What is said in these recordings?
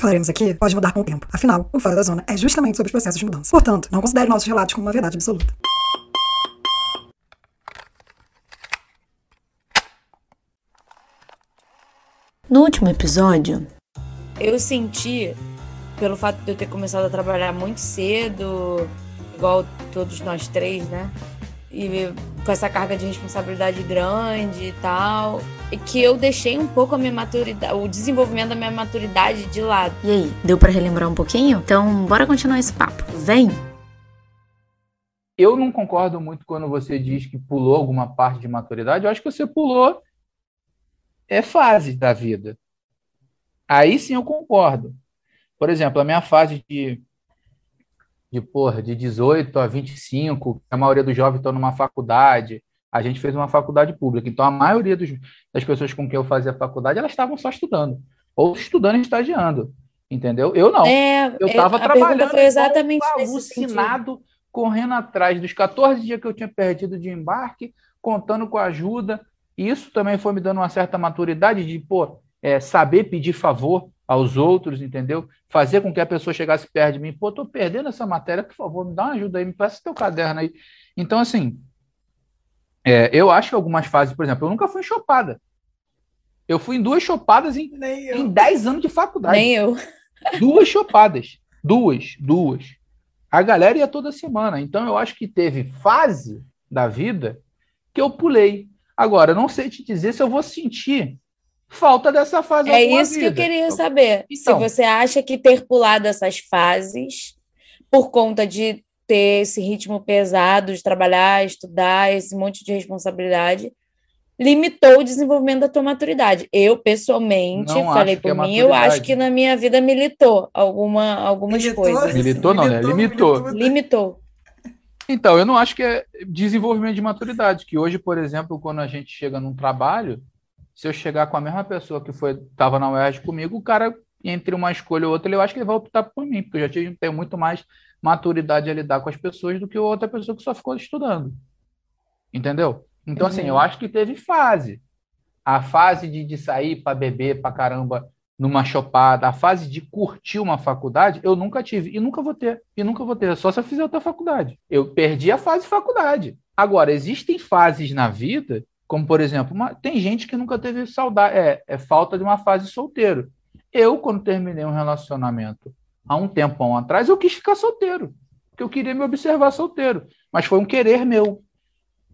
Que falaremos aqui pode mudar com o tempo. Afinal, o Fora da Zona é justamente sobre os processos de mudança. Portanto, não considere nossos relatos como uma verdade absoluta. No último episódio, eu senti, pelo fato de eu ter começado a trabalhar muito cedo, igual todos nós três, né? E com essa carga de responsabilidade grande e tal, que eu deixei um pouco a minha maturidade, o desenvolvimento da minha maturidade de lado. E aí, deu para relembrar um pouquinho? Então, bora continuar esse papo. Vem! Eu não concordo muito quando você diz que pulou alguma parte de maturidade. Eu acho que você pulou é fase da vida. Aí sim eu concordo. Por exemplo, a minha fase de, de, porra, de 18 a 25, a maioria dos jovens estão numa faculdade, a gente fez uma faculdade pública, então a maioria dos, das pessoas com quem eu fazia faculdade, elas estavam só estudando, ou estudando e estagiando, entendeu? Eu não. É, eu estava é, trabalhando foi exatamente alucinado, correndo atrás dos 14 dias que eu tinha perdido de embarque, contando com a ajuda, isso também foi me dando uma certa maturidade de, pô, é, saber pedir favor aos outros, entendeu? Fazer com que a pessoa chegasse perto de mim, pô, tô perdendo essa matéria, por favor, me dá uma ajuda aí, me peça teu caderno aí. Então, assim, é, eu acho que algumas fases, por exemplo, eu nunca fui chopada. Eu fui em duas chopadas em, em 10 anos de faculdade. Nem eu. Duas chopadas. Duas, duas. A galera ia toda semana. Então, eu acho que teve fase da vida que eu pulei. Agora, eu não sei te dizer se eu vou sentir falta dessa fase. É isso vida. que eu queria saber. Então, se você acha que ter pulado essas fases por conta de ter esse ritmo pesado de trabalhar, estudar, esse monte de responsabilidade, limitou o desenvolvimento da tua maturidade. Eu, pessoalmente, não falei por é mim, eu acho que na minha vida militou alguma, algumas militou? coisas. Militou, não, né? Limitou. Limitou. limitou. Então, eu não acho que é desenvolvimento de maturidade, que hoje, por exemplo, quando a gente chega num trabalho, se eu chegar com a mesma pessoa que foi estava na UERJ comigo, o cara, entre uma escolha ou outra, eu acho que ele vai optar por mim, porque eu já tive, tenho muito mais maturidade a lidar com as pessoas do que outra pessoa que só ficou estudando. Entendeu? Então, assim, eu uhum. acho que teve fase. A fase de, de sair para beber para caramba numa chopada, a fase de curtir uma faculdade, eu nunca tive e nunca vou ter. E nunca vou ter, só se eu fizer outra faculdade. Eu perdi a fase faculdade. Agora, existem fases na vida, como por exemplo, uma, tem gente que nunca teve saudade, é, é falta de uma fase solteiro. Eu, quando terminei um relacionamento há um tempão atrás, eu quis ficar solteiro, porque eu queria me observar solteiro, mas foi um querer meu.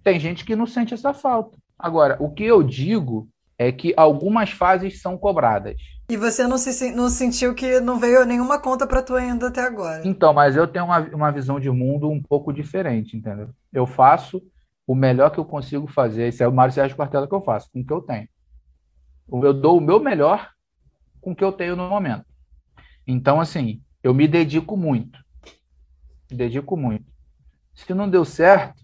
Tem gente que não sente essa falta. Agora, o que eu digo é que algumas fases são cobradas. E você não, se, não sentiu que não veio nenhuma conta para tu ainda até agora? Então, mas eu tenho uma, uma visão de mundo um pouco diferente, entendeu? Eu faço o melhor que eu consigo fazer. Esse é o Mário Sérgio Quartela que eu faço, com o que eu tenho. Eu dou o meu melhor com o que eu tenho no momento. Então, assim, eu me dedico muito. Me dedico muito. Se não deu certo,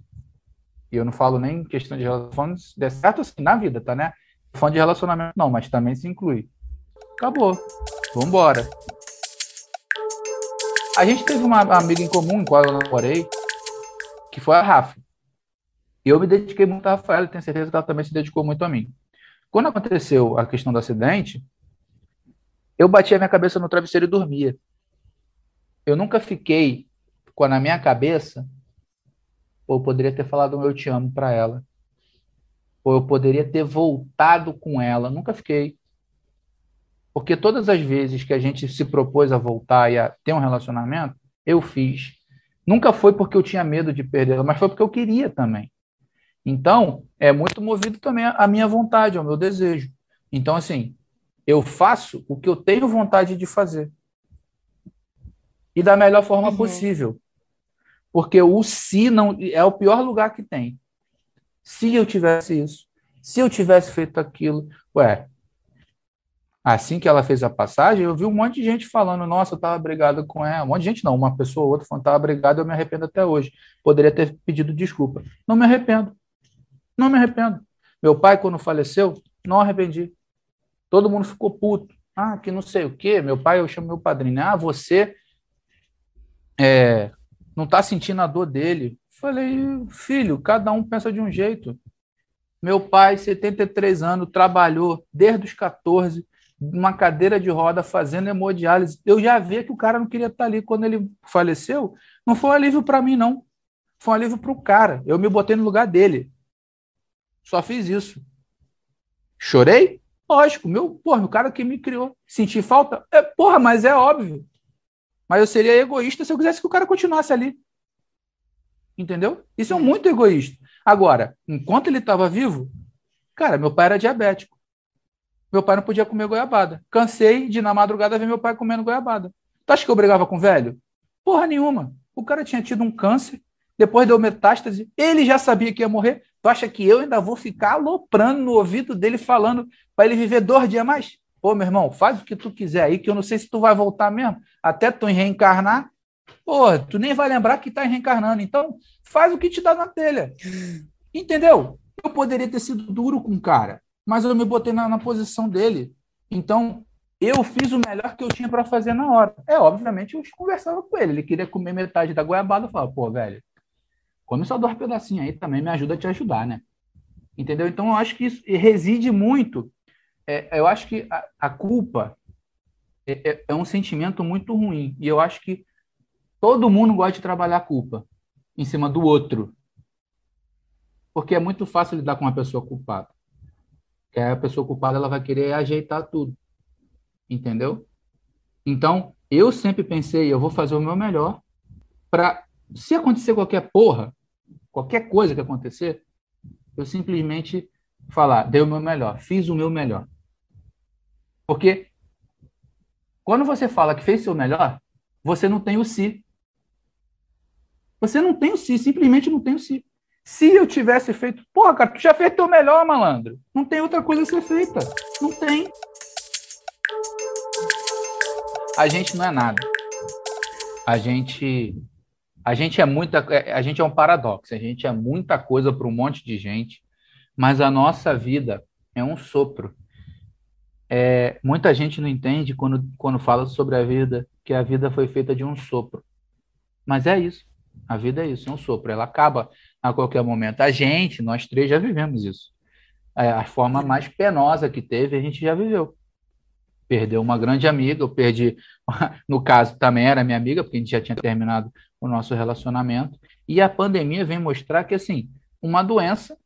e eu não falo nem questão de relação, se der certo assim, na vida, tá, né? Fã de relacionamento não, mas também se inclui. Acabou. Vambora. A gente teve uma amiga em comum, em qual eu namorei, que foi a Rafa. E eu me dediquei muito a Rafaela, tenho certeza que ela também se dedicou muito a mim. Quando aconteceu a questão do acidente, eu bati a minha cabeça no travesseiro e dormia. Eu nunca fiquei com na minha cabeça, ou eu poderia ter falado um eu te amo para ela ou eu poderia ter voltado com ela. Nunca fiquei. Porque todas as vezes que a gente se propôs a voltar e a ter um relacionamento, eu fiz. Nunca foi porque eu tinha medo de perder, mas foi porque eu queria também. Então, é muito movido também a minha vontade, ao meu desejo. Então, assim, eu faço o que eu tenho vontade de fazer. E da melhor forma uhum. possível. Porque o se não é o pior lugar que tem. Se eu tivesse isso, se eu tivesse feito aquilo, ué, assim que ela fez a passagem, eu vi um monte de gente falando, nossa, eu estava brigado com ela. Um monte de gente não, uma pessoa ou outra falando, estava brigado, eu me arrependo até hoje. Poderia ter pedido desculpa. Não me arrependo. Não me arrependo. Meu pai, quando faleceu, não arrependi. Todo mundo ficou puto. Ah, que não sei o quê. Meu pai, eu chamo meu padrinho. Ah, você é, não está sentindo a dor dele. Falei, filho, cada um pensa de um jeito. Meu pai, 73 anos, trabalhou desde os 14, numa cadeira de roda, fazendo hemodiálise. Eu já vi que o cara não queria estar ali. Quando ele faleceu, não foi um alívio para mim, não. Foi um alívio para o cara. Eu me botei no lugar dele. Só fiz isso. Chorei? Lógico, meu, porra, o cara que me criou. Senti falta? É, porra, mas é óbvio. Mas eu seria egoísta se eu quisesse que o cara continuasse ali. Entendeu? Isso é muito egoísta. Agora, enquanto ele estava vivo, cara, meu pai era diabético. Meu pai não podia comer goiabada. Cansei de, na madrugada, ver meu pai comendo goiabada. Tu acha que eu brigava com o velho? Porra nenhuma. O cara tinha tido um câncer, depois deu metástase, ele já sabia que ia morrer. Tu acha que eu ainda vou ficar aloprando no ouvido dele, falando para ele viver dois dias mais? Pô, meu irmão, faz o que tu quiser aí, que eu não sei se tu vai voltar mesmo. Até tu reencarnar, Pô, tu nem vai lembrar que está reencarnando. Então, faz o que te dá na telha. Entendeu? Eu poderia ter sido duro com o cara, mas eu me botei na, na posição dele. Então, eu fiz o melhor que eu tinha para fazer na hora. É, obviamente, eu conversava com ele. Ele queria comer metade da goiabada. Eu falava, pô, velho, come só dois pedacinhos aí também, me ajuda a te ajudar, né? Entendeu? Então, eu acho que isso reside muito. É, eu acho que a, a culpa é, é, é um sentimento muito ruim. E eu acho que Todo mundo gosta de trabalhar a culpa em cima do outro. Porque é muito fácil lidar com uma pessoa culpada. Que a pessoa culpada ela vai querer ajeitar tudo. Entendeu? Então, eu sempre pensei, eu vou fazer o meu melhor para se acontecer qualquer porra, qualquer coisa que acontecer, eu simplesmente falar, dei o meu melhor, fiz o meu melhor. Porque quando você fala que fez seu melhor, você não tem o si. Você não tem o si, simplesmente não tem o si. Se eu tivesse feito, porra, cara, tu já fez teu melhor, malandro. Não tem outra coisa a ser feita. Não tem. A gente não é nada. A gente a gente é muita é, a gente é um paradoxo. A gente é muita coisa para um monte de gente, mas a nossa vida é um sopro. É, muita gente não entende quando, quando fala sobre a vida que a vida foi feita de um sopro. Mas é isso. A vida é isso, é um sopro. Ela acaba a qualquer momento. A gente, nós três, já vivemos isso. É, a forma mais penosa que teve, a gente já viveu. Perdeu uma grande amiga, eu perdi, no caso, também era minha amiga, porque a gente já tinha terminado o nosso relacionamento. E a pandemia vem mostrar que, assim, uma doença,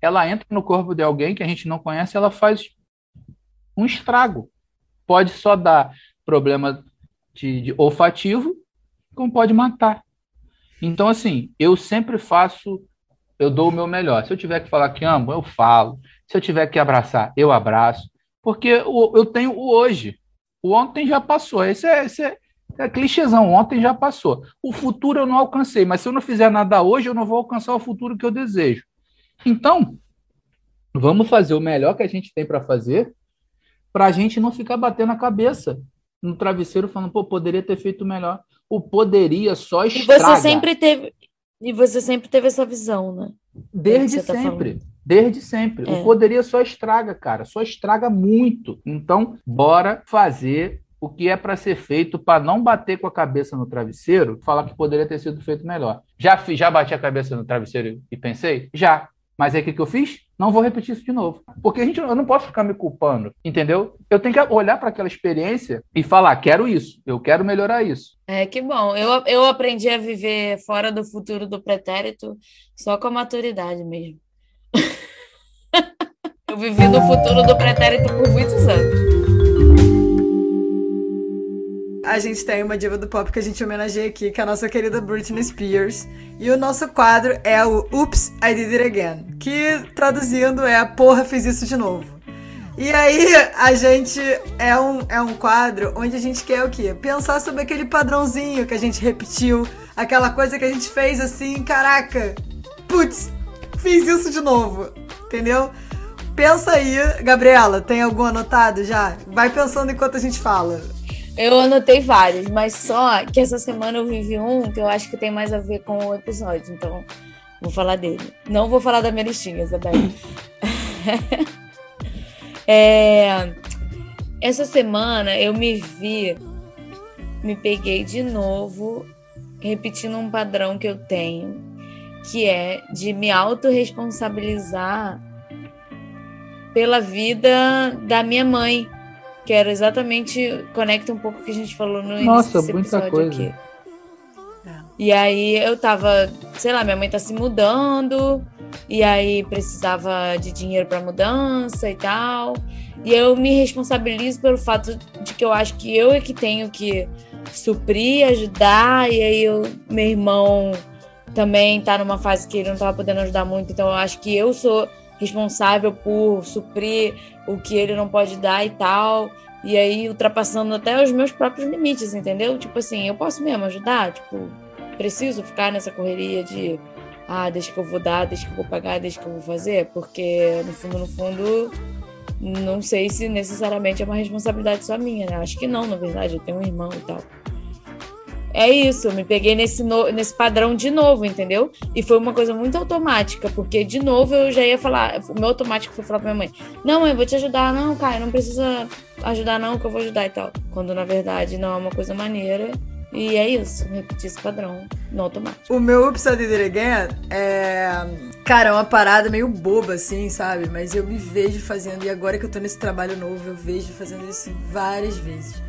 ela entra no corpo de alguém que a gente não conhece, ela faz um estrago. Pode só dar problema de, de olfativo, como pode matar. Então, assim, eu sempre faço, eu dou o meu melhor. Se eu tiver que falar que amo, eu falo. Se eu tiver que abraçar, eu abraço. Porque eu tenho o hoje. O ontem já passou. Esse é, esse é, é clichêzão. Ontem já passou. O futuro eu não alcancei. Mas se eu não fizer nada hoje, eu não vou alcançar o futuro que eu desejo. Então, vamos fazer o melhor que a gente tem para fazer para a gente não ficar batendo a cabeça no travesseiro falando, pô, poderia ter feito melhor o poderia só estraga. E você sempre teve e você sempre teve essa visão, né? Desde tá sempre. Desde sempre. É. O poderia só estraga, cara. Só estraga muito. Então, bora fazer o que é para ser feito para não bater com a cabeça no travesseiro, falar que poderia ter sido feito melhor. Já, já bati a cabeça no travesseiro e pensei? Já. Mas aí o que, que eu fiz? Não vou repetir isso de novo. Porque a gente, eu não posso ficar me culpando, entendeu? Eu tenho que olhar para aquela experiência e falar: quero isso, eu quero melhorar isso. É que bom. Eu, eu aprendi a viver fora do futuro do pretérito só com a maturidade mesmo. eu vivi no futuro do pretérito por muitos anos. A gente tem uma diva do pop que a gente homenageia aqui, que é a nossa querida Britney Spears. E o nosso quadro é o Oops, I Did It Again, que traduzindo é Porra, fiz isso de novo. E aí, a gente é um, é um quadro onde a gente quer o quê? Pensar sobre aquele padrãozinho que a gente repetiu, aquela coisa que a gente fez assim, caraca, putz, fiz isso de novo, entendeu? Pensa aí, Gabriela, tem algum anotado já? Vai pensando enquanto a gente fala. Eu anotei vários, mas só que essa semana eu vivi um que eu acho que tem mais a ver com o episódio, então vou falar dele. Não vou falar da minha listinha, Isabel. é, essa semana eu me vi, me peguei de novo repetindo um padrão que eu tenho, que é de me autorresponsabilizar pela vida da minha mãe, que era exatamente conecta um pouco o que a gente falou no Nossa, início desse episódio coisa. aqui. E aí eu tava, sei lá, minha mãe tá se mudando, e aí precisava de dinheiro para mudança e tal. E eu me responsabilizo pelo fato de que eu acho que eu é que tenho que suprir, ajudar, e aí eu, meu irmão também tá numa fase que ele não tava podendo ajudar muito, então eu acho que eu sou responsável por suprir o que ele não pode dar e tal. E aí ultrapassando até os meus próprios limites, entendeu? Tipo assim, eu posso mesmo ajudar, tipo, preciso ficar nessa correria de ah, deixa que eu vou dar, deixa que eu vou pagar, deixa que eu vou fazer, porque no fundo, no fundo, não sei se necessariamente é uma responsabilidade só minha, né? Acho que não, na verdade, eu tenho um irmão e tal é isso, eu me peguei nesse, no, nesse padrão de novo, entendeu? E foi uma coisa muito automática, porque de novo eu já ia falar, o meu automático foi falar pra minha mãe: Não, eu vou te ajudar, não, cara, não precisa ajudar, não, que eu vou ajudar e tal. Quando na verdade não é uma coisa maneira. E é isso, repetir esse padrão no automático. O meu Oops, I Did Again é. Cara, é uma parada meio boba, assim, sabe? Mas eu me vejo fazendo, e agora que eu tô nesse trabalho novo, eu vejo fazendo isso várias vezes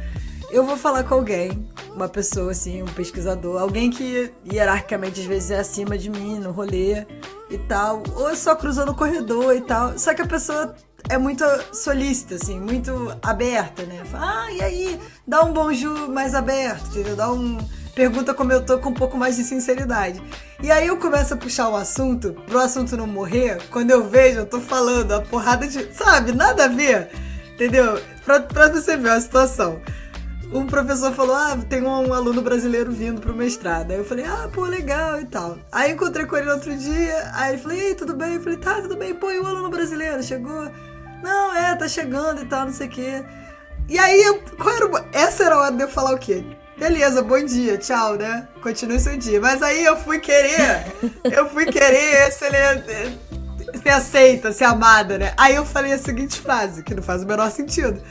eu vou falar com alguém, uma pessoa assim, um pesquisador, alguém que hierarquicamente às vezes é acima de mim no rolê e tal, ou só cruzando o corredor e tal. Só que a pessoa é muito solícita, assim, muito aberta, né? Fala, ah, e aí? Dá um bonjour mais aberto, entendeu? Dá um. Pergunta como eu tô com um pouco mais de sinceridade. E aí eu começo a puxar o assunto, pro assunto não morrer, quando eu vejo, eu tô falando a porrada de. Sabe, nada a ver. Entendeu? Pra, pra você ver a situação um professor falou: Ah, tem um aluno brasileiro vindo pro mestrado. Aí eu falei: Ah, pô, legal e tal. Aí encontrei com ele outro dia. Aí ele falou: Ei, tudo bem? Eu falei: Tá, tudo bem. Pô, e o aluno brasileiro chegou? Não, é, tá chegando e tal, não sei o quê. E aí, qual era o... essa era a hora de eu falar o quê? Beleza, bom dia, tchau, né? Continue seu dia. Mas aí eu fui querer, eu fui querer se ele ser aceita, ser amada, né? Aí eu falei a seguinte frase, que não faz o menor sentido.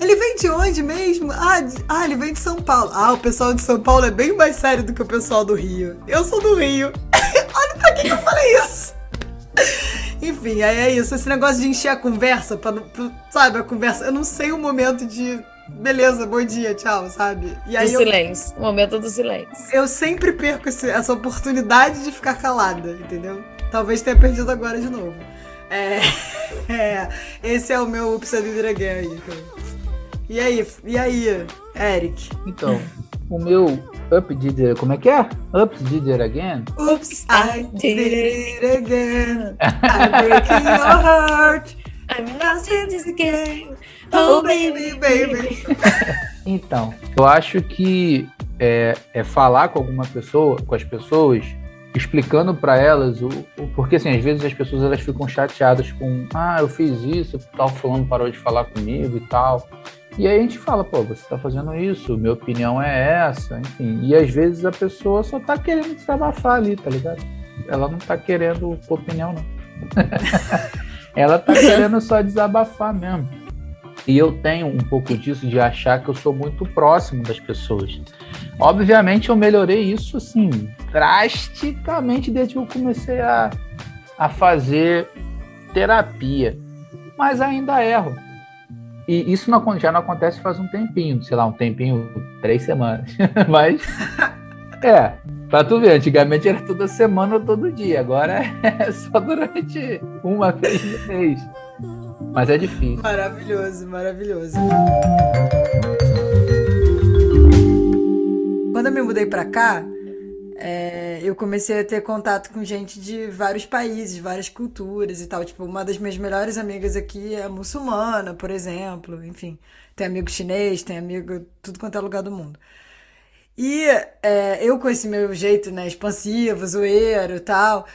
Ele vem de onde mesmo? Ah, de, ah, ele vem de São Paulo. Ah, o pessoal de São Paulo é bem mais sério do que o pessoal do Rio. Eu sou do Rio. Olha pra que, que eu falei isso. Enfim, aí é isso. Esse negócio de encher a conversa, pra, pra, sabe, a conversa. Eu não sei o momento de. Beleza, bom dia, tchau, sabe? E aí do eu, silêncio. O momento do silêncio. Eu sempre perco esse, essa oportunidade de ficar calada, entendeu? Talvez tenha perdido agora de novo. É, é, esse é o meu Oops, I Did It Again aí, e aí, e aí, Eric? Então, o meu Up Did It, como é que é? Ups Did It Again? Oops, I did it again. I'm breaking your heart. I'm lost in this game. Oh, oh baby, baby. então, eu acho que é, é falar com alguma pessoa, com as pessoas, explicando para elas o, o, porque assim às vezes as pessoas elas ficam chateadas com ah eu fiz isso tal fulano parou de falar comigo e tal e aí a gente fala, pô, você está fazendo isso, minha opinião é essa, enfim. E às vezes a pessoa só tá querendo desabafar ali, tá ligado? Ela não tá querendo opinião, não. Ela tá querendo só desabafar mesmo. E eu tenho um pouco disso de achar que eu sou muito próximo das pessoas. Obviamente eu melhorei isso assim drasticamente desde que eu comecei a, a fazer terapia. Mas ainda erro e isso não, já não acontece faz um tempinho, sei lá, um tempinho, três semanas. Mas, é, pra tu ver, antigamente era toda semana ou todo dia, agora é só durante uma vez no mês. Mas é difícil. Maravilhoso, maravilhoso. quando eu me mudei para cá, é, eu comecei a ter contato com gente de vários países, várias culturas e tal. Tipo, uma das minhas melhores amigas aqui é muçulmana, por exemplo. Enfim, tem amigo chinês, tem amigo tudo quanto é lugar do mundo. E é, eu, com esse meu jeito, né, expansivo, zoeiro e tal,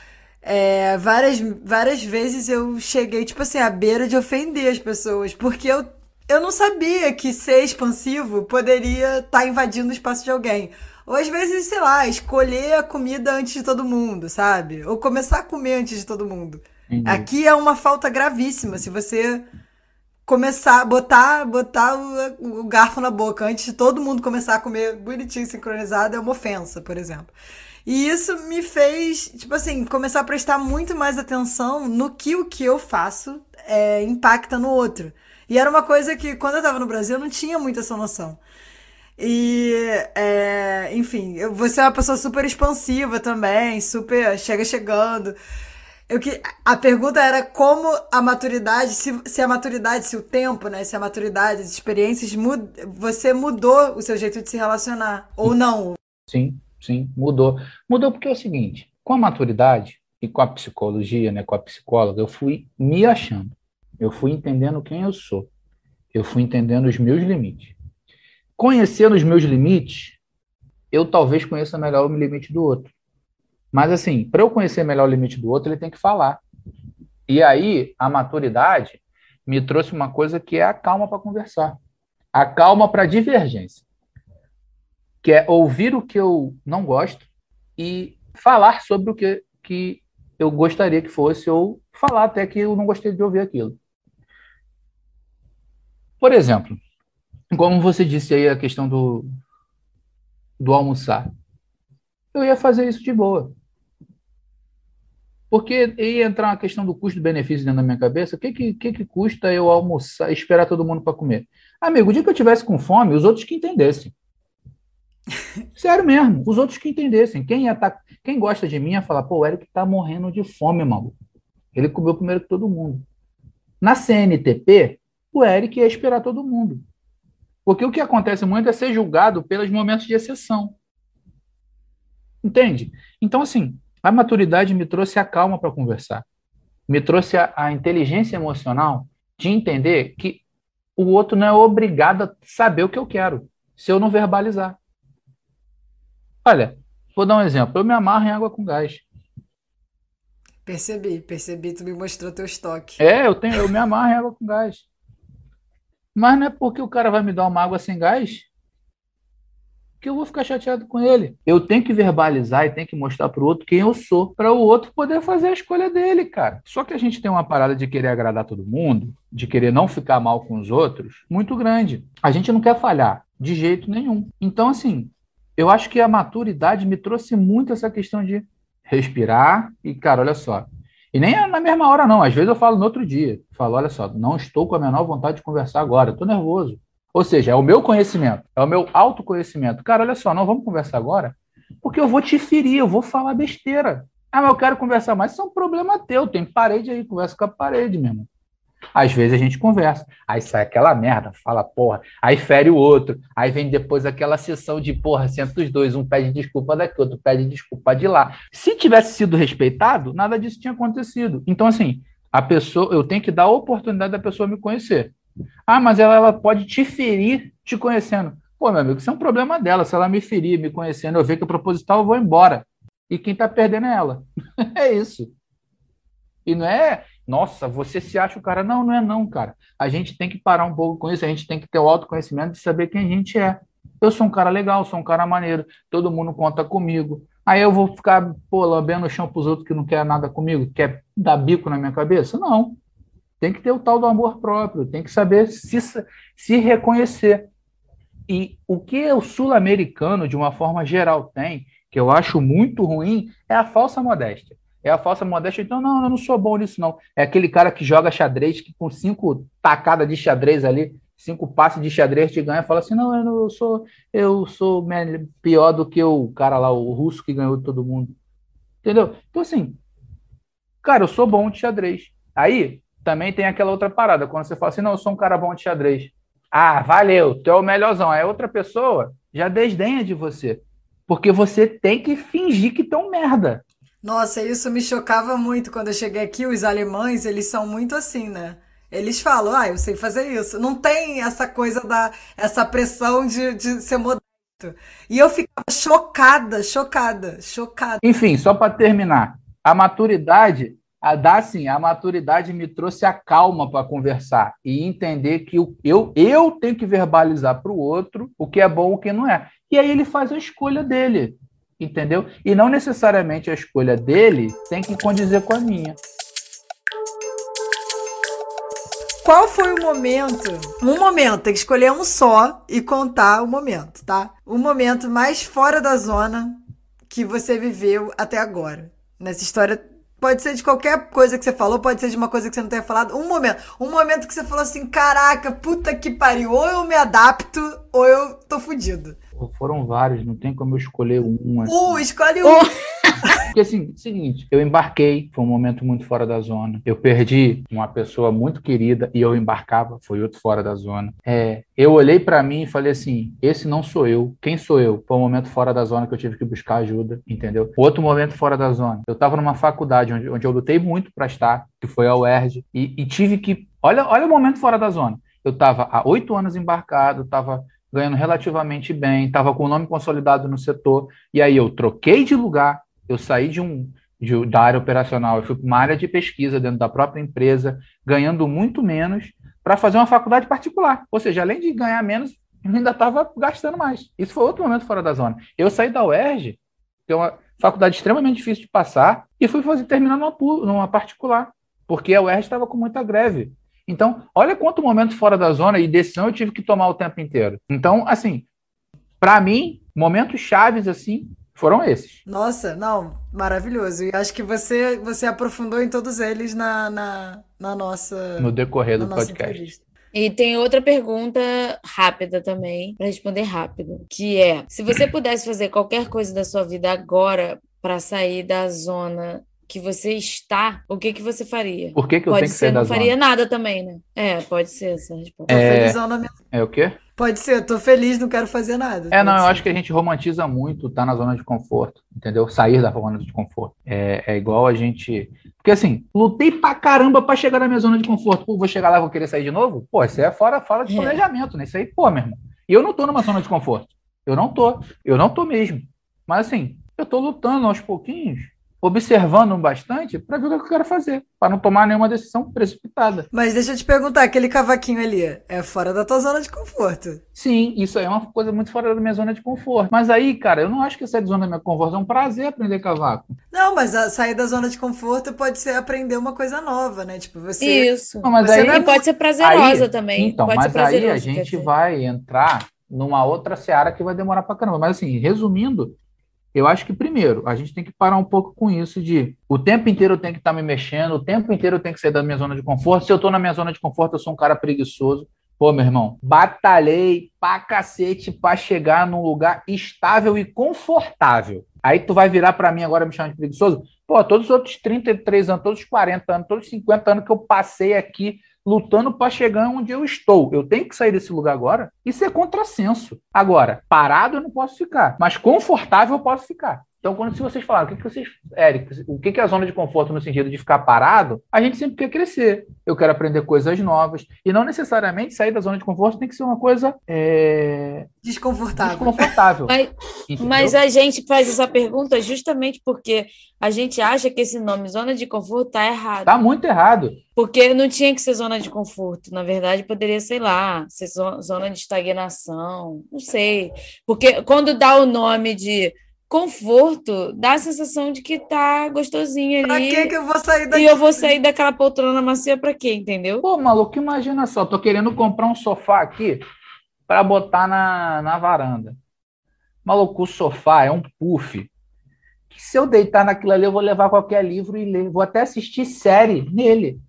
é, várias, várias vezes eu cheguei, tipo assim, à beira de ofender as pessoas, porque eu, eu não sabia que ser expansivo poderia estar tá invadindo o espaço de alguém. Ou às vezes, sei lá, escolher a comida antes de todo mundo, sabe? Ou começar a comer antes de todo mundo. Uhum. Aqui é uma falta gravíssima. Se você começar, botar, botar o, o, garfo na boca antes de todo mundo começar a comer bonitinho, sincronizado, é uma ofensa, por exemplo. E isso me fez, tipo assim, começar a prestar muito mais atenção no que o que eu faço é, impacta no outro. E era uma coisa que, quando eu tava no Brasil, eu não tinha muito essa noção. E, é, enfim, você é uma pessoa super expansiva também, super chega chegando. Eu que, a pergunta era como a maturidade, se, se a maturidade, se o tempo, né, se a maturidade, as experiências, mud, você mudou o seu jeito de se relacionar, ou não? Sim, sim, mudou. Mudou porque é o seguinte, com a maturidade e com a psicologia, né, com a psicóloga, eu fui me achando. Eu fui entendendo quem eu sou. Eu fui entendendo os meus limites conhecendo os meus limites, eu talvez conheça melhor o limite do outro. Mas, assim, para eu conhecer melhor o limite do outro, ele tem que falar. E aí, a maturidade me trouxe uma coisa que é a calma para conversar. A calma para divergência. Que é ouvir o que eu não gosto e falar sobre o que, que eu gostaria que fosse, ou falar até que eu não gostei de ouvir aquilo. Por exemplo, como você disse aí a questão do, do almoçar, eu ia fazer isso de boa. Porque ia entrar uma questão do custo-benefício dentro da minha cabeça. O que, que, que, custa eu almoçar, esperar todo mundo para comer? Amigo, o dia que eu tivesse com fome, os outros que entendessem. Sério mesmo, os outros que entendessem. Quem, ia tá, quem gosta de mim ia falar, pô, o Eric tá morrendo de fome, maluco. Ele comeu primeiro que todo mundo. Na CNTP, o Eric ia esperar todo mundo. Porque o que acontece muito é ser julgado pelos momentos de exceção. Entende? Então, assim, a maturidade me trouxe a calma para conversar. Me trouxe a, a, inteligência emocional de entender que o outro não é obrigado a saber o que eu quero, se eu não verbalizar. Olha, vou dar um exemplo. Eu me amarro em água com gás. Percebi, percebi, tu me mostrou teu estoque. É, eu tenho, eu me amarro em água com gás. Mas não é porque o cara vai me dar uma água sem gás que eu vou ficar chateado com ele. Eu tenho que verbalizar e tenho que mostrar para o outro quem eu sou, para o outro poder fazer a escolha dele, cara. Só que a gente tem uma parada de querer agradar todo mundo, de querer não ficar mal com os outros, muito grande. A gente não quer falhar de jeito nenhum. Então, assim, eu acho que a maturidade me trouxe muito essa questão de respirar e, cara, olha só, e nem é na mesma hora, não. Às vezes eu falo no outro dia. Falo, olha só, não estou com a menor vontade de conversar agora, estou nervoso. Ou seja, é o meu conhecimento, é o meu autoconhecimento. Cara, olha só, não vamos conversar agora, porque eu vou te ferir, eu vou falar besteira. Ah, mas eu quero conversar mais. Isso é um problema teu. Tem parede aí, conversa com a parede, meu irmão. Às vezes a gente conversa, aí sai aquela merda, fala porra, aí fere o outro, aí vem depois aquela sessão de porra, senta os dois, um pede desculpa daqui, outro pede desculpa de lá. Se tivesse sido respeitado, nada disso tinha acontecido. Então, assim, a pessoa, eu tenho que dar a oportunidade da pessoa me conhecer. Ah, mas ela, ela pode te ferir te conhecendo. Pô, meu amigo, isso é um problema dela. Se ela me ferir, me conhecendo, eu ver que é proposital, eu vou embora. E quem tá perdendo é ela. é isso. E não é nossa, você se acha o cara. Não, não é não, cara. A gente tem que parar um pouco com isso, a gente tem que ter o autoconhecimento de saber quem a gente é. Eu sou um cara legal, sou um cara maneiro, todo mundo conta comigo. Aí eu vou ficar, pô, lambendo o chão pros outros que não quer nada comigo, quer dar bico na minha cabeça? Não. Tem que ter o tal do amor próprio, tem que saber se, se reconhecer. E o que o sul-americano, de uma forma geral, tem, que eu acho muito ruim, é a falsa modéstia é a falsa modéstia. Então, não, eu não sou bom nisso, não. É aquele cara que joga xadrez, que com cinco tacadas de xadrez ali, cinco passes de xadrez te ganha, fala assim, não, eu, não, eu sou eu sou pior do que o cara lá, o russo que ganhou todo mundo. Entendeu? Então, assim, cara, eu sou bom de xadrez. Aí, também tem aquela outra parada, quando você fala assim, não, eu sou um cara bom de xadrez. Ah, valeu, tu é o melhorzão. Aí outra pessoa já desdenha de você. Porque você tem que fingir que tem um merda. Nossa, isso me chocava muito quando eu cheguei aqui. Os alemães, eles são muito assim, né? Eles falam, ah, eu sei fazer isso. Não tem essa coisa da essa pressão de, de ser modesto. E eu ficava chocada, chocada, chocada. Enfim, só para terminar, a maturidade, a dá assim, a maturidade me trouxe a calma para conversar e entender que eu, eu, tenho que verbalizar para o outro o que é bom, o que não é. E aí ele faz a escolha dele entendeu? E não necessariamente a escolha dele tem que condizer com a minha. Qual foi o momento? Um momento, tem que escolher um só e contar o momento, tá? O momento mais fora da zona que você viveu até agora. Nessa história Pode ser de qualquer coisa que você falou, pode ser de uma coisa que você não tenha falado. Um momento. Um momento que você falou assim: caraca, puta que pariu. Ou eu me adapto, ou eu tô fudido. Foram vários, não tem como eu escolher um. Assim. Uh, escolhe um. Porque assim, seguinte, eu embarquei, foi um momento muito fora da zona. Eu perdi uma pessoa muito querida e eu embarcava, foi outro fora da zona. É, eu olhei para mim e falei assim: esse não sou eu. Quem sou eu? Foi um momento fora da zona que eu tive que buscar ajuda, entendeu? Outro momento fora da zona. Eu estava numa faculdade onde, onde eu lutei muito para estar, que foi a UERJ, e, e tive que. Olha, olha o momento fora da zona. Eu estava há oito anos embarcado, estava ganhando relativamente bem, estava com o nome consolidado no setor, e aí eu troquei de lugar, eu saí de um de, da área operacional, eu fui para uma área de pesquisa dentro da própria empresa, ganhando muito menos, para fazer uma faculdade particular. Ou seja, além de ganhar menos, eu ainda estava gastando mais. Isso foi outro momento fora da zona. Eu saí da UERJ, que é uma faculdade extremamente difícil de passar, e fui fazer terminar numa, numa particular, porque a UERJ estava com muita greve. Então, olha quanto momento fora da zona e decisão eu tive que tomar o tempo inteiro. Então, assim, para mim, momentos chaves assim foram esses. Nossa, não, maravilhoso. E acho que você você aprofundou em todos eles na, na, na nossa no decorrer do podcast. Entrevista. E tem outra pergunta rápida também, para responder rápido, que é: se você pudesse fazer qualquer coisa da sua vida agora para sair da zona que você está, o que que você faria? Por que, que eu pode tenho que ser, não faria nada também, né? É, pode ser essa resposta. É... Minha... é o quê? Pode ser, tô feliz, não quero fazer nada. É, não, ser. eu acho que a gente romantiza muito estar tá na zona de conforto, entendeu? Sair da zona de conforto. É, é igual a gente. Porque assim, lutei pra caramba pra chegar na minha zona de conforto. Pô, vou chegar lá e vou querer sair de novo? Pô, isso é fora fala de é. planejamento, né? Isso aí, pô, meu irmão. E eu não tô numa zona de conforto. Eu não tô. Eu não tô mesmo. Mas assim, eu tô lutando aos pouquinhos observando bastante para ver o que eu quero fazer, para não tomar nenhuma decisão precipitada. Mas deixa eu te perguntar, aquele cavaquinho ali é fora da tua zona de conforto? Sim, isso aí é uma coisa muito fora da minha zona de conforto. Mas aí, cara, eu não acho que sair da zona da minha conforto é um prazer aprender cavaco. Não, mas sair da zona de conforto pode ser aprender uma coisa nova, né? Tipo, você. Isso. Não, mas você aí, não é... pode ser prazerosa aí, também. Então, pode mas aí a gente vai entrar numa outra seara que vai demorar pra caramba. Mas assim, resumindo, eu acho que, primeiro, a gente tem que parar um pouco com isso de o tempo inteiro eu tenho que estar me mexendo, o tempo inteiro eu tenho que sair da minha zona de conforto. Se eu estou na minha zona de conforto, eu sou um cara preguiçoso. Pô, meu irmão, batalhei pra cacete pra chegar num lugar estável e confortável. Aí tu vai virar para mim agora me chamar de preguiçoso? Pô, todos os outros 33 anos, todos os 40 anos, todos os 50 anos que eu passei aqui lutando para chegar onde eu estou. Eu tenho que sair desse lugar agora. Isso é contrassenso. Agora, parado eu não posso ficar, mas confortável eu posso ficar. Então, quando se vocês falaram, o que, que vocês, Eric, o que, que é a zona de conforto no sentido de ficar parado, a gente sempre quer crescer. Eu quero aprender coisas novas. E não necessariamente sair da zona de conforto tem que ser uma coisa é... desconfortável. desconfortável. Mas, mas, a gente faz essa pergunta justamente porque a gente acha que esse nome zona de conforto está errado. Está muito errado. Porque não tinha que ser zona de conforto. Na verdade, poderia, sei lá, ser zona de estagnação. Não sei. Porque quando dá o nome de conforto, dá a sensação de que tá gostosinho ali. Pra que que eu vou sair daqui? E eu vou sair daquela poltrona macia pra quê, entendeu? Pô, maluco, imagina só, tô querendo comprar um sofá aqui para botar na, na varanda. Maluco, o sofá é um puff. Que se eu deitar naquilo ali, eu vou levar qualquer livro e ler. Vou até assistir série nele.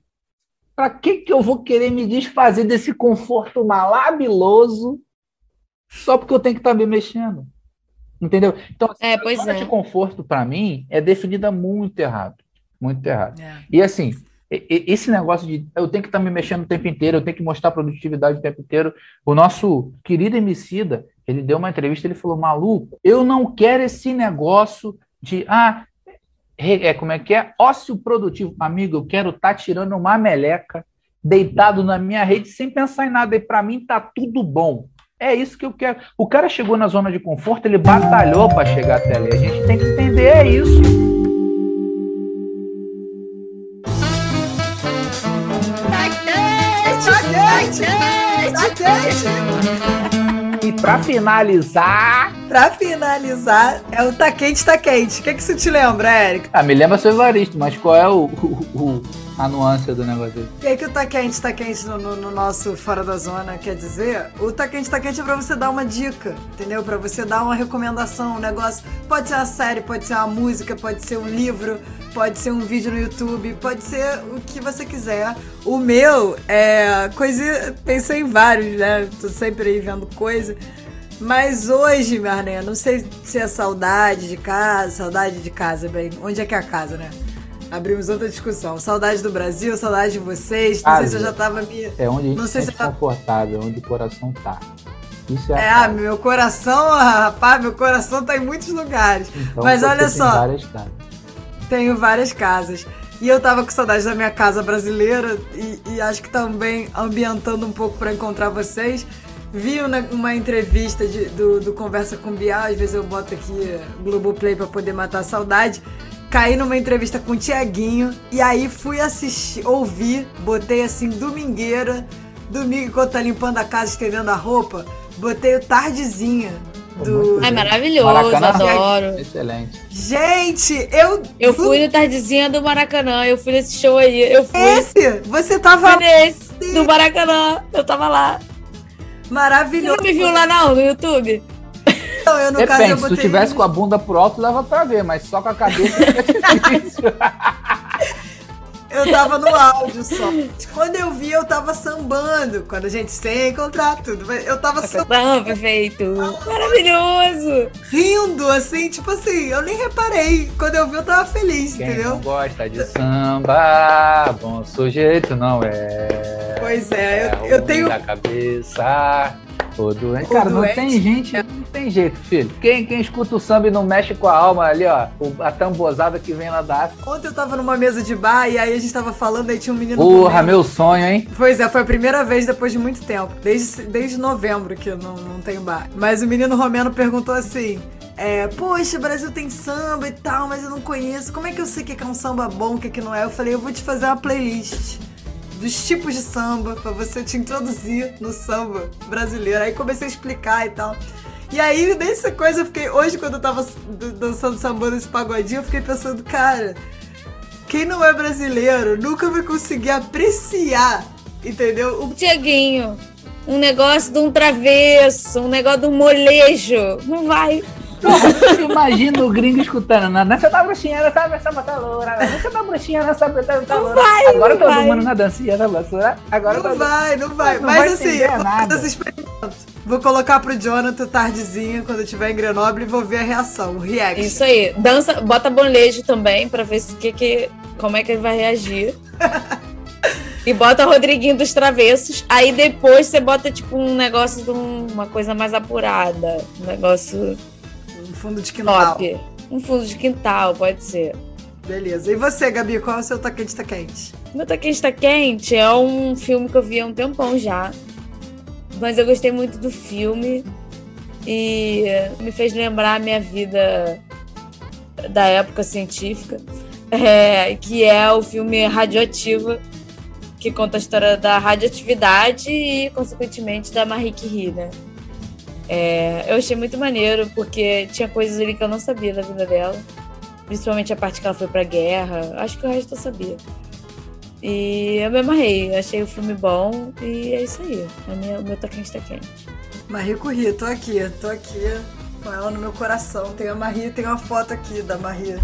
Para que que eu vou querer me desfazer desse conforto malabiloso só porque eu tenho que estar tá me mexendo? Entendeu? Então, assim, é, a zona é. de conforto, para mim, é definida muito errado. Muito errado. É. E assim, esse negócio de eu tenho que estar tá me mexendo o tempo inteiro, eu tenho que mostrar produtividade o tempo inteiro. O nosso querido Emicida, Ele deu uma entrevista, ele falou: maluco, eu não quero esse negócio de ah, é, como é que é? Ócio produtivo. Amigo, eu quero estar tá tirando uma meleca, deitado na minha rede, sem pensar em nada. E para mim tá tudo bom. É isso que eu quero. O cara chegou na zona de conforto, ele batalhou para chegar até ali. A gente tem que entender é isso. Tá quente, tá quente. E para finalizar, Pra finalizar, é o Tá Quente, Tá Quente. O que, que isso te lembra, Érico? Ah, me lembra seu Evaristo, mas qual é o, o, o a nuance do negócio? O que, que o Tá Quente, Tá Quente no, no, no, nosso Fora da Zona quer dizer? O Tá Quente, Tá Quente é pra você dar uma dica, entendeu? Pra você dar uma recomendação, um negócio. Pode ser uma série, pode ser uma música, pode ser um livro, pode ser um vídeo no YouTube, pode ser o que você quiser. O meu é coisa. Pensei em vários, né? Tô sempre aí vendo coisa. Mas hoje, Marné, não sei se é saudade de casa, saudade de casa, bem. Onde é que é a casa, né? Abrimos outra discussão. Saudade do Brasil, saudade de vocês. Não sei se eu já tava me. É onde a gente não sei se tá confortável, onde o coração tá. Isso é. É, ah, meu coração, rapaz, meu coração tá em muitos lugares. Então, Mas olha só. Várias casas. Tenho várias casas. E eu tava com saudade da minha casa brasileira e, e acho que também ambientando um pouco para encontrar vocês vi uma, uma entrevista de, do, do Conversa com Bial, às vezes eu boto aqui Globoplay para poder matar a saudade. Caí numa entrevista com o Tiaguinho e aí fui assistir, ouvir, botei assim, domingueira, domingo enquanto tá limpando a casa, estendendo a roupa, botei o tardezinha. Do... É maravilhoso, Maracanã. adoro. Excelente. Gente, eu. Eu fui no Tardezinha do Maracanã, eu fui nesse show aí. Eu fui. Esse? Você tava. Fui nesse, do Maracanã, eu tava lá. Maravilhoso. Você não me viu lá não, no YouTube? Não, eu no Depende, caso, eu se tu tivesse com a bunda pro alto, dava pra ver, mas só com a cabeça é difícil. Eu tava no áudio só. Quando eu vi, eu tava sambando. Quando a gente se encontrar tudo. Eu tava sambando. perfeito. Maravilhoso. Rindo, assim, tipo assim, eu nem reparei. Quando eu vi, eu tava feliz, Quem entendeu? Não gosta de samba, bom sujeito não é. Pois é, eu, é eu tenho. Da cabeça. O doente. Cara, não tem gente, não tem jeito, filho. Quem, quem escuta o samba e não mexe com a alma ali, ó, a tambozada que vem lá da África. Ontem eu tava numa mesa de bar e aí a gente tava falando, aí tinha um menino. Porra, meu sonho, hein? Pois é, foi a primeira vez depois de muito tempo. Desde, desde novembro que não, não tem bar. Mas o menino romeno perguntou assim: é, poxa, o Brasil tem samba e tal, mas eu não conheço. Como é que eu sei o que é um samba bom, o que, é que não é? Eu falei, eu vou te fazer uma playlist dos tipos de samba para você te introduzir no samba brasileiro. Aí comecei a explicar e tal. E aí, nessa coisa, eu fiquei. Hoje, quando eu tava dançando samba nesse pagodinho, eu fiquei pensando, cara, quem não é brasileiro nunca vai conseguir apreciar, entendeu? O Tiaguinho, um negócio de um travesso, um negócio de um molejo. Não vai. Imagina o gringo escutando. Nessa da bruxinha, nessa essa bota loura. Nessa da bruxinha, nessa bota loura. Vai, Agora todo mundo na dancinha da vassoura. Agora não vai, não vai. Não Mas vai assim, eu vou Vou colocar pro Jonathan tardezinha, quando eu estiver em Grenoble, e vou ver a reação, o react. Isso aí. Dança, bota bolejo também, pra ver se, que, que, como é que ele vai reagir. e bota Rodriguinho dos Travessos. Aí depois você bota, tipo, um negócio de um, uma coisa mais apurada. Um negócio fundo de quintal. Top. Um fundo de quintal, pode ser. Beleza. E você, Gabi, qual é o seu Tá Quente, Tá Quente? Meu Tá Quente, Tá Quente é um filme que eu vi há um tempão já. Mas eu gostei muito do filme. E me fez lembrar a minha vida da época científica. É, que é o filme Radioativa, que conta a história da radioatividade e, consequentemente, da Marie Curie, né? É, eu achei muito maneiro, porque tinha coisas ali que eu não sabia da vida dela. Principalmente a parte que ela foi pra guerra. Acho que o resto eu sabia. E eu me amarrei. Achei o filme bom e é isso aí. Minha, o meu tá quente, tá quente. Marie Curie, tô aqui. Tô aqui com ela no meu coração. Tem a Marie, tem uma foto aqui da Marie.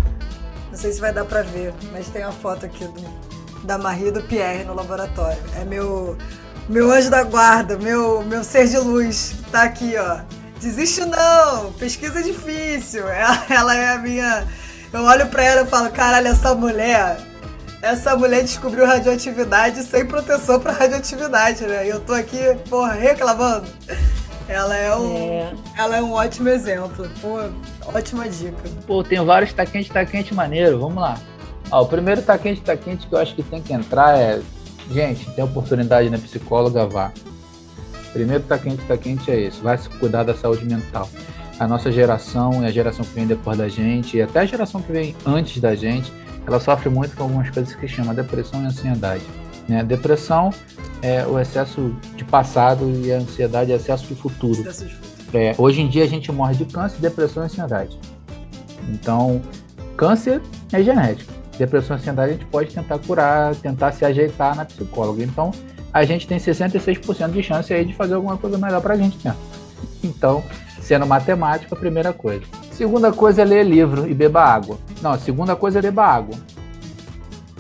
Não sei se vai dar pra ver, mas tem uma foto aqui do, da Marie e do Pierre no laboratório. É meu meu anjo da guarda, meu, meu ser de luz, tá aqui, ó. Desiste não, pesquisa é difícil. Ela, ela é a minha. Eu olho pra ela e falo, caralho, essa mulher. Essa mulher descobriu radioatividade sem proteção pra radioatividade, né? E eu tô aqui, porra, reclamando. Ela é um, é. ela é um ótimo exemplo. Pô, ótima dica. Pô, tem vários tá quente, tá quente maneiro. Vamos lá. Ó, o primeiro tá quente, tá quente que eu acho que tem que entrar é. Gente, tem oportunidade na psicóloga, vá. Primeiro tá quente, tá quente é isso. Vai se cuidar da saúde mental. A nossa geração e a geração que vem depois da gente, e até a geração que vem antes da gente, ela sofre muito com algumas coisas que chama depressão e ansiedade. Né? Depressão é o excesso de passado e a ansiedade é excesso de futuro. É, hoje em dia a gente morre de câncer, depressão e ansiedade. Então, câncer é genético. Depressão e ansiedade a gente pode tentar curar, tentar se ajeitar na psicóloga. Então, a gente tem 66% de chance aí de fazer alguma coisa melhor para a gente mesmo. Então, sendo matemática, a primeira coisa. Segunda coisa é ler livro e beber água. Não, a segunda coisa é beber água.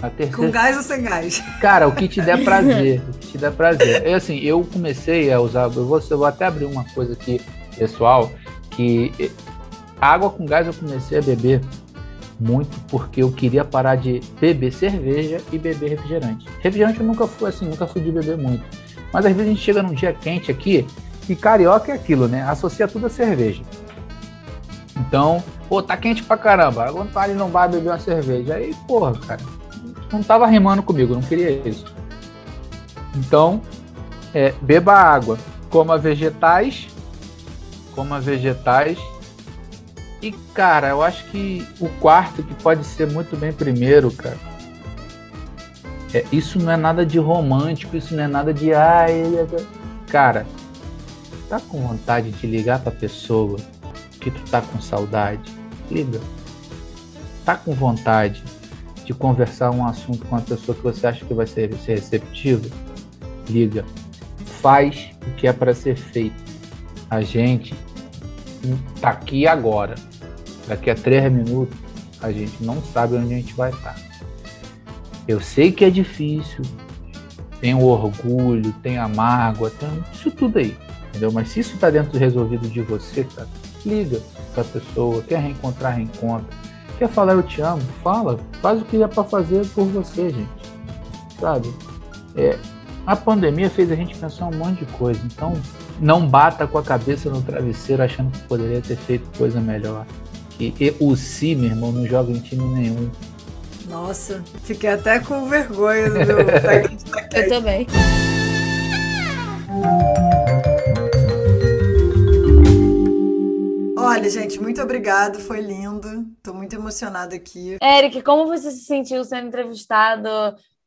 A terceira... Com gás ou sem gás? Cara, o que te der prazer. o que te der prazer. É assim, eu comecei a usar. Eu vou, eu vou até abrir uma coisa aqui, pessoal, que água com gás eu comecei a beber muito porque eu queria parar de beber cerveja e beber refrigerante. Refrigerante eu nunca fui assim, nunca fui de beber muito. Mas às vezes a gente chega num dia quente aqui e carioca é aquilo, né? Associa tudo a cerveja. Então, pô, tá quente pra caramba. A vontade não vai beber uma cerveja. Aí, porra, cara, não tava rimando comigo, não queria isso. Então, é, beba água, coma vegetais, coma vegetais. E, cara, eu acho que o quarto que pode ser muito bem primeiro, cara. É, isso não é nada de romântico, isso não é nada de ai, cara, tá com vontade de ligar pra pessoa que tu tá com saudade? Liga. Tá com vontade de conversar um assunto com uma pessoa que você acha que vai ser, ser receptiva, liga. Faz o que é para ser feito. A gente tá aqui agora. Daqui a três minutos, a gente não sabe onde a gente vai estar. Eu sei que é difícil, tem o orgulho, tem a mágoa, tem isso tudo aí, entendeu? Mas se isso tá dentro resolvido de você, cara, liga pra pessoa, quer reencontrar, reencontra quer falar eu te amo, fala. Faz o que é para fazer por você, gente. Sabe? É, a pandemia fez a gente pensar um monte de coisa. Então, não bata com a cabeça no travesseiro achando que poderia ter feito coisa melhor. E, e o Si, meu irmão, não joga em time nenhum. Nossa, fiquei até com vergonha do meu. eu também. Olha, gente, muito obrigado, foi lindo. Tô muito emocionada aqui. Eric, como você se sentiu sendo entrevistado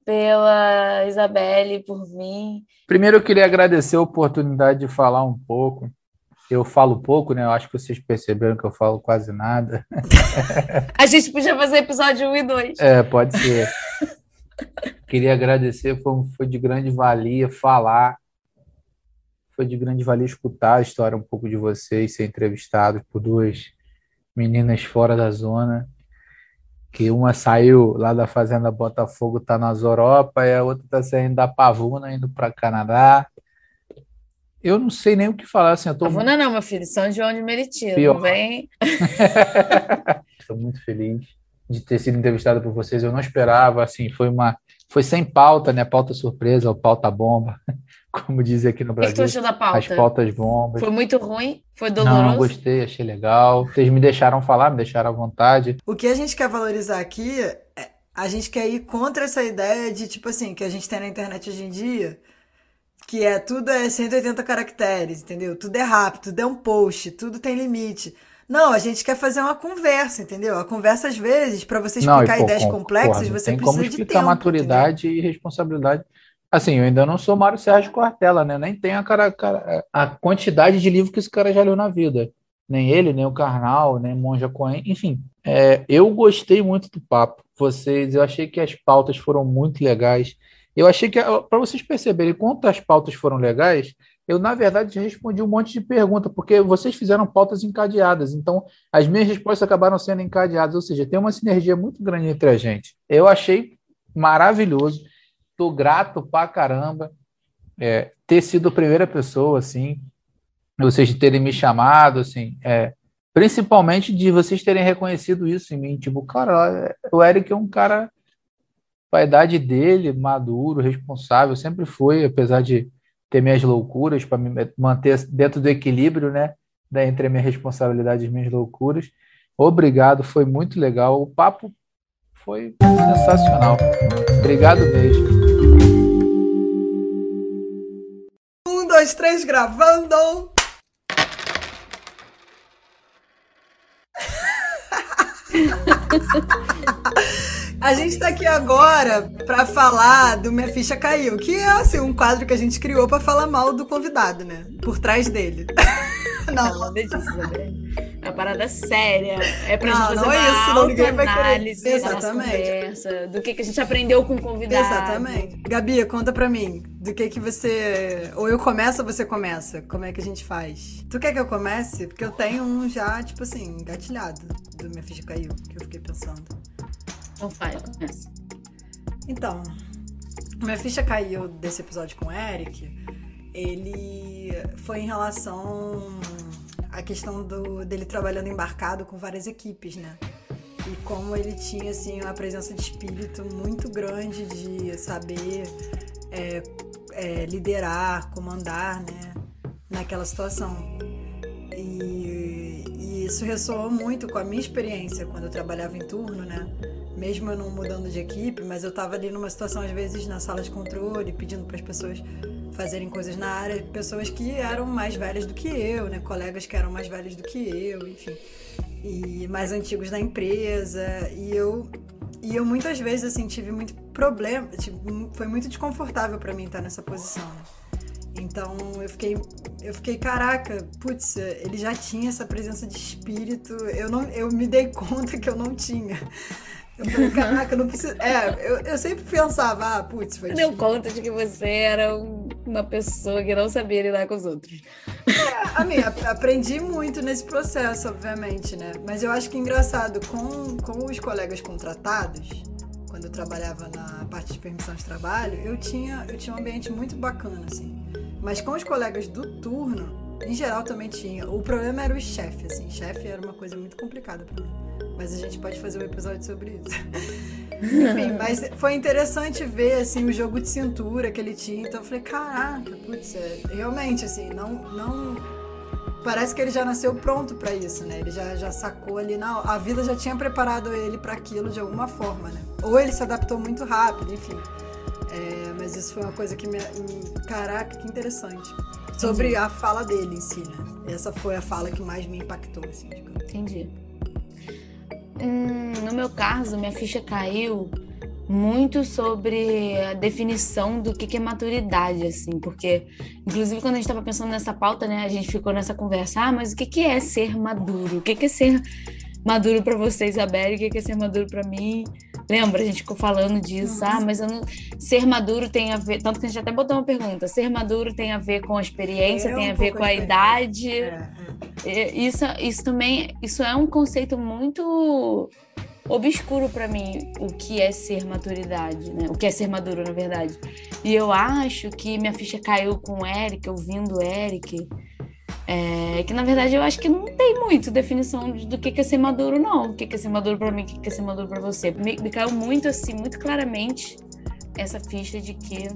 pela Isabelle por mim? Primeiro eu queria agradecer a oportunidade de falar um pouco. Eu falo pouco, né? Eu acho que vocês perceberam que eu falo quase nada. a gente podia fazer episódio 1 e 2. É, pode ser. queria agradecer, foi, foi de grande valia falar foi de grande valia escutar a história um pouco de vocês, ser entrevistados por duas meninas fora da zona, que uma saiu lá da fazenda Botafogo, tá nas Europa, e a outra tá saindo da Pavuna, indo para Canadá. Eu não sei nem o que falar, assim, eu tô Pavuna não, meu filho, São João de Meriti, não vem... Estou muito feliz de ter sido entrevistado por vocês, eu não esperava, assim, foi uma... Foi sem pauta, né? Pauta surpresa, ou pauta bomba como dizem aqui no Brasil. O que, achou da pauta? As pautas bombas. Foi muito ruim? Foi doloroso? Não, gostei, achei legal. Vocês me deixaram falar, me deixaram à vontade. O que a gente quer valorizar aqui, é, a gente quer ir contra essa ideia de, tipo assim, que a gente tem na internet hoje em dia, que é tudo é 180 caracteres, entendeu? Tudo é rápido, tudo é um post, tudo tem limite. Não, a gente quer fazer uma conversa, entendeu? A conversa, às vezes, para você explicar não, ideias com, complexas, você tem precisa como explicar de tempo, maturidade entendeu? e responsabilidade Assim, eu ainda não sou Mário Sérgio Cortella, né? Nem tenho a, cara, cara, a quantidade de livro que esse cara já leu na vida. Nem ele, nem o Karnal, nem Monja Cohen, enfim. É, eu gostei muito do papo. Vocês, eu achei que as pautas foram muito legais. Eu achei que, para vocês perceberem quanto as pautas foram legais, eu, na verdade, respondi um monte de perguntas, porque vocês fizeram pautas encadeadas. Então, as minhas respostas acabaram sendo encadeadas. Ou seja, tem uma sinergia muito grande entre a gente. Eu achei maravilhoso. Tô grato pra caramba é, ter sido a primeira pessoa, assim, vocês terem me chamado, assim, é, principalmente de vocês terem reconhecido isso em mim. Tipo, cara, o Eric é um cara, a idade dele, maduro, responsável, sempre foi, apesar de ter minhas loucuras, para me manter dentro do equilíbrio, né? Da, entre a minha responsabilidade e as minhas loucuras. Obrigado, foi muito legal. O papo foi sensacional. Obrigado mesmo. Um, dois, três, gravando! A gente está aqui agora para falar do Minha Ficha Caiu, que é assim, um quadro que a gente criou para falar mal do convidado, né? Por trás dele. Não, não disso, É uma parada séria. É pra não, gente fazer não é uma isso, não, ninguém vai análise Exatamente. conversa, do que, que a gente aprendeu com o convidado. Exatamente. Gabi, conta pra mim, do que que você... Ou eu começo ou você começa? Como é que a gente faz? Tu quer que eu comece? Porque eu tenho um já, tipo assim, engatilhado do Minha Ficha Caiu, que eu fiquei pensando. Então faz, começa. Então, minha ficha caiu desse episódio com o Eric. Ele foi em relação à questão do, dele trabalhando embarcado com várias equipes, né? E como ele tinha assim uma presença de espírito muito grande de saber é, é, liderar, comandar, né? Naquela situação. E, e isso ressoou muito com a minha experiência quando eu trabalhava em turno, né? Mesmo eu não mudando de equipe, mas eu tava ali numa situação, às vezes, na sala de controle, pedindo para as pessoas fazerem coisas na área, pessoas que eram mais velhas do que eu, né? Colegas que eram mais velhos do que eu, enfim. E mais antigos da empresa. E eu, e eu muitas vezes, assim, tive muito problema, tipo, foi muito desconfortável para mim estar nessa posição, né? Então eu fiquei, eu fiquei, caraca, putz, ele já tinha essa presença de espírito, eu, não, eu me dei conta que eu não tinha. Eu falei, caraca, não precisa. É, eu, eu sempre pensava, ah, putz, foi Deu conta de que você era uma pessoa que não sabia lidar com os outros. É, a minha, aprendi muito nesse processo, obviamente, né? Mas eu acho que é engraçado, com, com os colegas contratados, quando eu trabalhava na parte de permissão de trabalho, eu tinha, eu tinha um ambiente muito bacana, assim. Mas com os colegas do turno, em geral também tinha. O problema era o chefe, assim. Chefe era uma coisa muito complicada para mim. Mas a gente pode fazer um episódio sobre isso. Enfim, mas foi interessante ver, assim, o jogo de cintura que ele tinha. Então eu falei, caraca, putz, é, realmente, assim, não, não... Parece que ele já nasceu pronto para isso, né? Ele já, já sacou ali, não, a vida já tinha preparado ele para aquilo de alguma forma, né? Ou ele se adaptou muito rápido, enfim. É, mas isso foi uma coisa que me... Caraca, que interessante sobre a fala dele em si, né? Essa foi a fala que mais me impactou, assim, digamos. Entendi. Hum, no meu caso, minha ficha caiu muito sobre a definição do que, que é maturidade, assim, porque, inclusive, quando a gente estava pensando nessa pauta, né, a gente ficou nessa conversa, ah, mas o que, que é ser maduro? O que, que é ser maduro para você, Isabelle? O que, que é ser maduro para mim? Lembra? A gente ficou falando disso. Ah, mas eu não... ser maduro tem a ver. Tanto que a gente até botou uma pergunta: ser maduro tem a ver com a experiência, é tem a ver com a idade. É, é. Isso, isso também isso é um conceito muito obscuro para mim o que é ser maturidade, né? O que é ser maduro, na verdade. E eu acho que minha ficha caiu com o Eric, ouvindo o Eric. É, que na verdade eu acho que não tem muito definição do que é ser maduro, não. O que é ser maduro para mim, o que é ser maduro para você. Me, me caiu muito assim, muito claramente essa ficha de que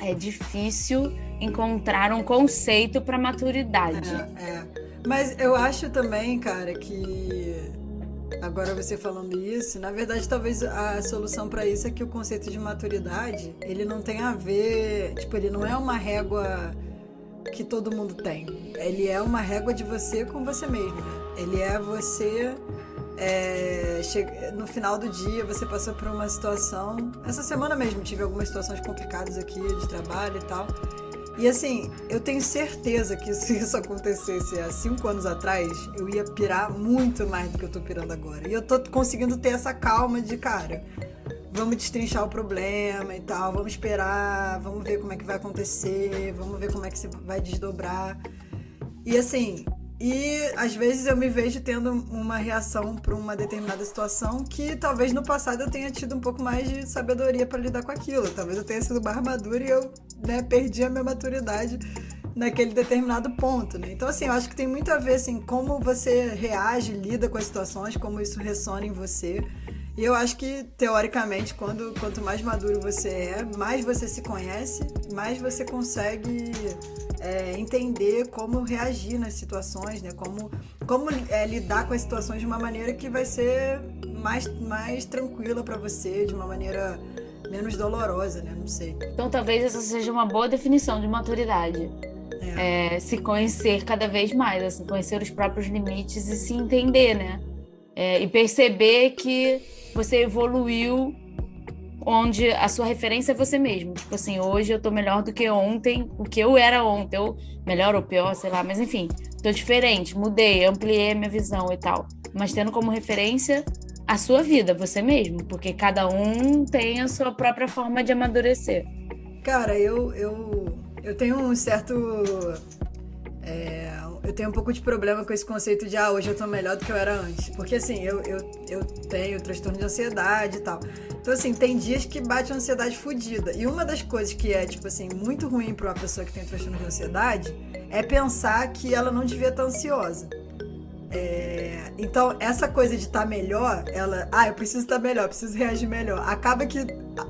é difícil encontrar um conceito para maturidade. É, é. Mas eu acho também, cara, que agora você falando isso, na verdade talvez a solução para isso é que o conceito de maturidade, ele não tem a ver, tipo, ele não é uma régua que todo mundo tem. Ele é uma régua de você com você mesmo. Ele é você. É, no final do dia você passou por uma situação. Essa semana mesmo tive algumas situações complicadas aqui de trabalho e tal. E assim, eu tenho certeza que se isso acontecesse há cinco anos atrás, eu ia pirar muito mais do que eu tô pirando agora. E eu tô conseguindo ter essa calma de, cara, vamos destrinchar o problema e tal, vamos esperar, vamos ver como é que vai acontecer, vamos ver como é que você vai desdobrar. E assim, e às vezes eu me vejo tendo uma reação para uma determinada situação que talvez no passado eu tenha tido um pouco mais de sabedoria para lidar com aquilo. Talvez eu tenha sido mais madura e eu né, perdi a minha maturidade naquele determinado ponto, né? Então, assim, eu acho que tem muito a ver, assim, como você reage, lida com as situações, como isso ressona em você E eu acho que, teoricamente, quando, quanto mais maduro você é, mais você se conhece, mais você consegue é, entender como reagir nas situações, né? Como, como é, lidar com as situações de uma maneira que vai ser mais, mais tranquila para você, de uma maneira menos dolorosa, né? Não sei. Então talvez essa seja uma boa definição de maturidade. É. É, se conhecer cada vez mais, assim, conhecer os próprios limites e se entender, né? É, e perceber que você evoluiu onde a sua referência é você mesmo. Tipo assim, hoje eu tô melhor do que ontem, o que eu era ontem, ou melhor ou pior, sei lá, mas enfim, tô diferente, mudei, ampliei a minha visão e tal. Mas tendo como referência a sua vida, você mesmo, porque cada um tem a sua própria forma de amadurecer. Cara, eu, eu, eu tenho um certo. É, eu tenho um pouco de problema com esse conceito de, ah, hoje eu tô melhor do que eu era antes. Porque, assim, eu, eu, eu tenho transtorno de ansiedade e tal. Então, assim, tem dias que bate uma ansiedade fodida. E uma das coisas que é, tipo assim, muito ruim para uma pessoa que tem transtorno de ansiedade é pensar que ela não devia estar ansiosa. É, então, essa coisa de estar tá melhor, ela, ah, eu preciso estar tá melhor, preciso reagir melhor, acaba que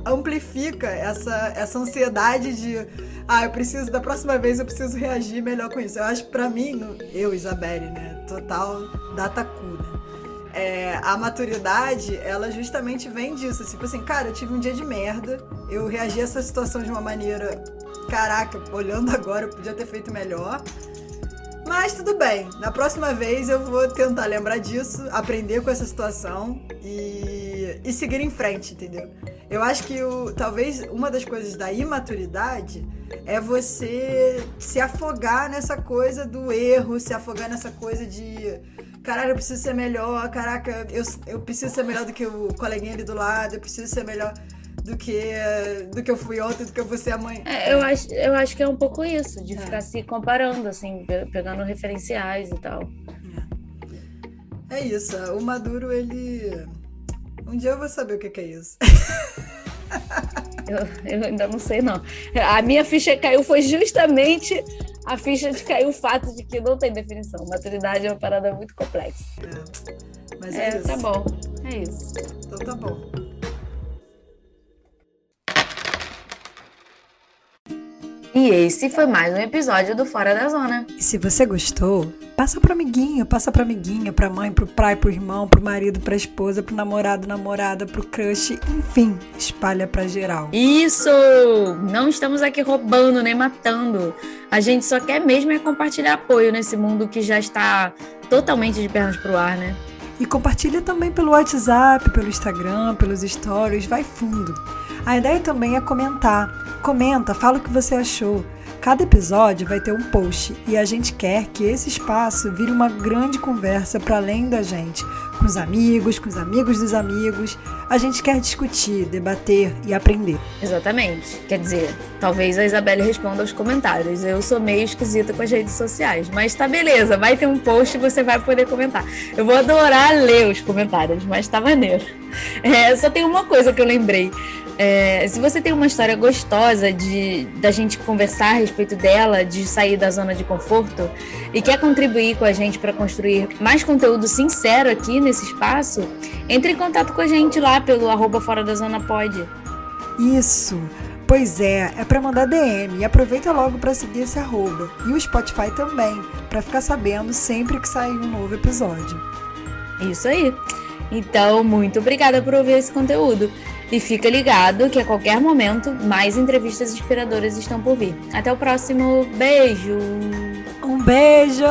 amplifica essa, essa ansiedade de, ah, eu preciso, da próxima vez eu preciso reagir melhor com isso. Eu acho que pra mim, eu, Isabelle, né, total data cura. É, a maturidade, ela justamente vem disso. Tipo assim, cara, eu tive um dia de merda, eu reagi a essa situação de uma maneira, caraca, olhando agora, eu podia ter feito melhor. Mas tudo bem. Na próxima vez eu vou tentar lembrar disso, aprender com essa situação e, e seguir em frente, entendeu? Eu acho que o, talvez uma das coisas da imaturidade é você se afogar nessa coisa do erro, se afogar nessa coisa de caralho, eu preciso ser melhor, caraca, eu, eu preciso ser melhor do que o coleguinha ali do lado, eu preciso ser melhor do que, do que eu fui ontem, do que eu vou ser amanhã. É, eu, acho, eu acho que é um pouco isso, de é. ficar se comparando, assim, pegando referenciais e tal. É, é isso, o Maduro, ele. Um dia eu vou saber o que, que é isso. eu, eu ainda não sei, não. A minha ficha caiu foi justamente a ficha de cair o fato de que não tem definição. Maturidade é uma parada muito complexa. É, mas é, é isso. Tá bom, é isso. Então tá bom. E esse foi mais um episódio do Fora da Zona. E se você gostou, passa pro amiguinho, passa pra amiguinha, pra mãe, pro pai, pro irmão, pro marido, pra esposa, pro namorado, namorada, pro crush, enfim, espalha pra geral. Isso! Não estamos aqui roubando nem matando. A gente só quer mesmo é compartilhar apoio nesse mundo que já está totalmente de pernas pro ar, né? E compartilha também pelo WhatsApp, pelo Instagram, pelos stories, vai fundo. A ideia também é comentar. Comenta, fala o que você achou. Cada episódio vai ter um post e a gente quer que esse espaço vire uma grande conversa para além da gente, com os amigos, com os amigos dos amigos. A gente quer discutir, debater e aprender. Exatamente. Quer dizer, talvez a Isabelle responda aos comentários. Eu sou meio esquisita com as redes sociais, mas tá beleza, vai ter um post e você vai poder comentar. Eu vou adorar ler os comentários, mas tá maneiro. É, só tem uma coisa que eu lembrei. É, se você tem uma história gostosa de da gente conversar a respeito dela, de sair da zona de conforto e quer contribuir com a gente para construir mais conteúdo sincero aqui nesse espaço, entre em contato com a gente lá pelo arroba fora da zona pode. Isso. Pois é, é para mandar DM e aproveita logo para seguir esse arroba. E o Spotify também, para ficar sabendo sempre que sair um novo episódio. Isso aí. Então, muito obrigada por ouvir esse conteúdo. E fica ligado que a qualquer momento mais entrevistas inspiradoras estão por vir. Até o próximo. Beijo! Um beijo!